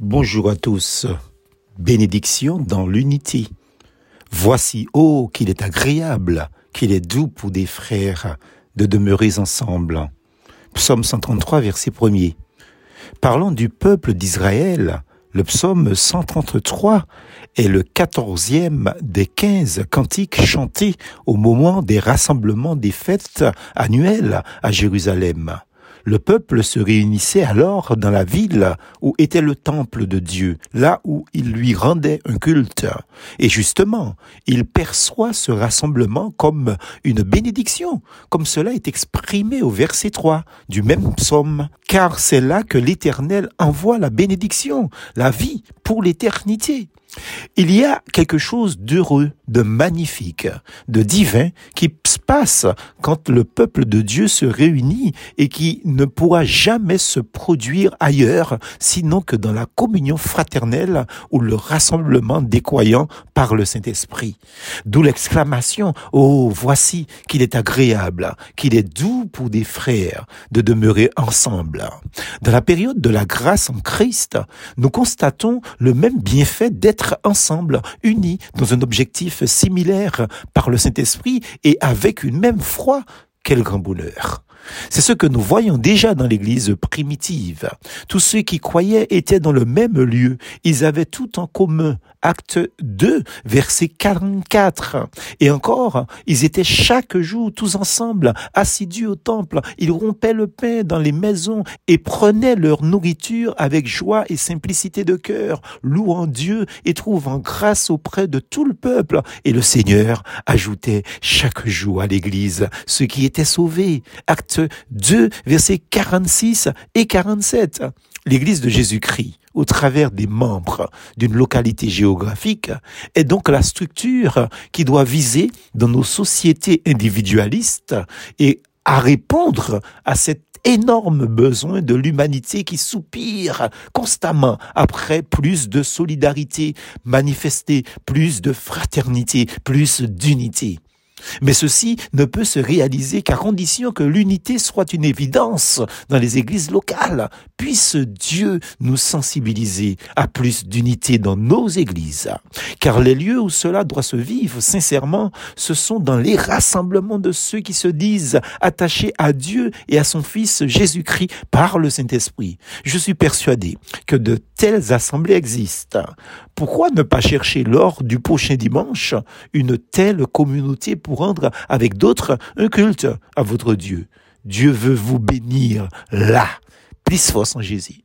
Bonjour à tous. Bénédiction dans l'unité. Voici, oh, qu'il est agréable, qu'il est doux pour des frères de demeurer ensemble. Psaume 133, verset 1er. Parlant du peuple d'Israël, le psaume 133 est le quatorzième des quinze cantiques chantés au moment des rassemblements des fêtes annuelles à Jérusalem. Le peuple se réunissait alors dans la ville où était le temple de Dieu, là où il lui rendait un culte. Et justement, il perçoit ce rassemblement comme une bénédiction, comme cela est exprimé au verset 3 du même psaume. Car c'est là que l'Éternel envoie la bénédiction, la vie pour l'éternité. Il y a quelque chose d'heureux, de magnifique, de divin qui se passe quand le peuple de Dieu se réunit et qui ne pourra jamais se produire ailleurs sinon que dans la communion fraternelle ou le rassemblement des croyants par le Saint-Esprit. D'où l'exclamation Oh, voici qu'il est agréable, qu'il est doux pour des frères de demeurer ensemble. Dans la période de la grâce en Christ, nous constatons le même bienfait d'être ensemble, unis dans un objectif similaire par le Saint-Esprit et avec une même foi. Quel grand bonheur. C'est ce que nous voyons déjà dans l'Église primitive. Tous ceux qui croyaient étaient dans le même lieu. Ils avaient tout en commun. Acte 2, verset 44. Et encore, ils étaient chaque jour tous ensemble, assidus au temple. Ils rompaient le pain dans les maisons et prenaient leur nourriture avec joie et simplicité de cœur, louant Dieu et trouvant grâce auprès de tout le peuple. Et le Seigneur ajoutait chaque jour à l'Église ceux qui étaient sauvés. Acte 2, versets 46 et 47. L'Église de Jésus-Christ, au travers des membres d'une localité géographique, est donc la structure qui doit viser dans nos sociétés individualistes et à répondre à cet énorme besoin de l'humanité qui soupire constamment après plus de solidarité manifestée, plus de fraternité, plus d'unité. Mais ceci ne peut se réaliser qu'à condition que l'unité soit une évidence dans les églises locales. Puisse Dieu nous sensibiliser à plus d'unité dans nos églises. Car les lieux où cela doit se vivre sincèrement, ce sont dans les rassemblements de ceux qui se disent attachés à Dieu et à son Fils Jésus-Christ par le Saint-Esprit. Je suis persuadé que de telles assemblées existent. Pourquoi ne pas chercher lors du prochain dimanche une telle communauté pour rendre avec d'autres un culte à votre Dieu. Dieu veut vous bénir là. Plus force en Jésus.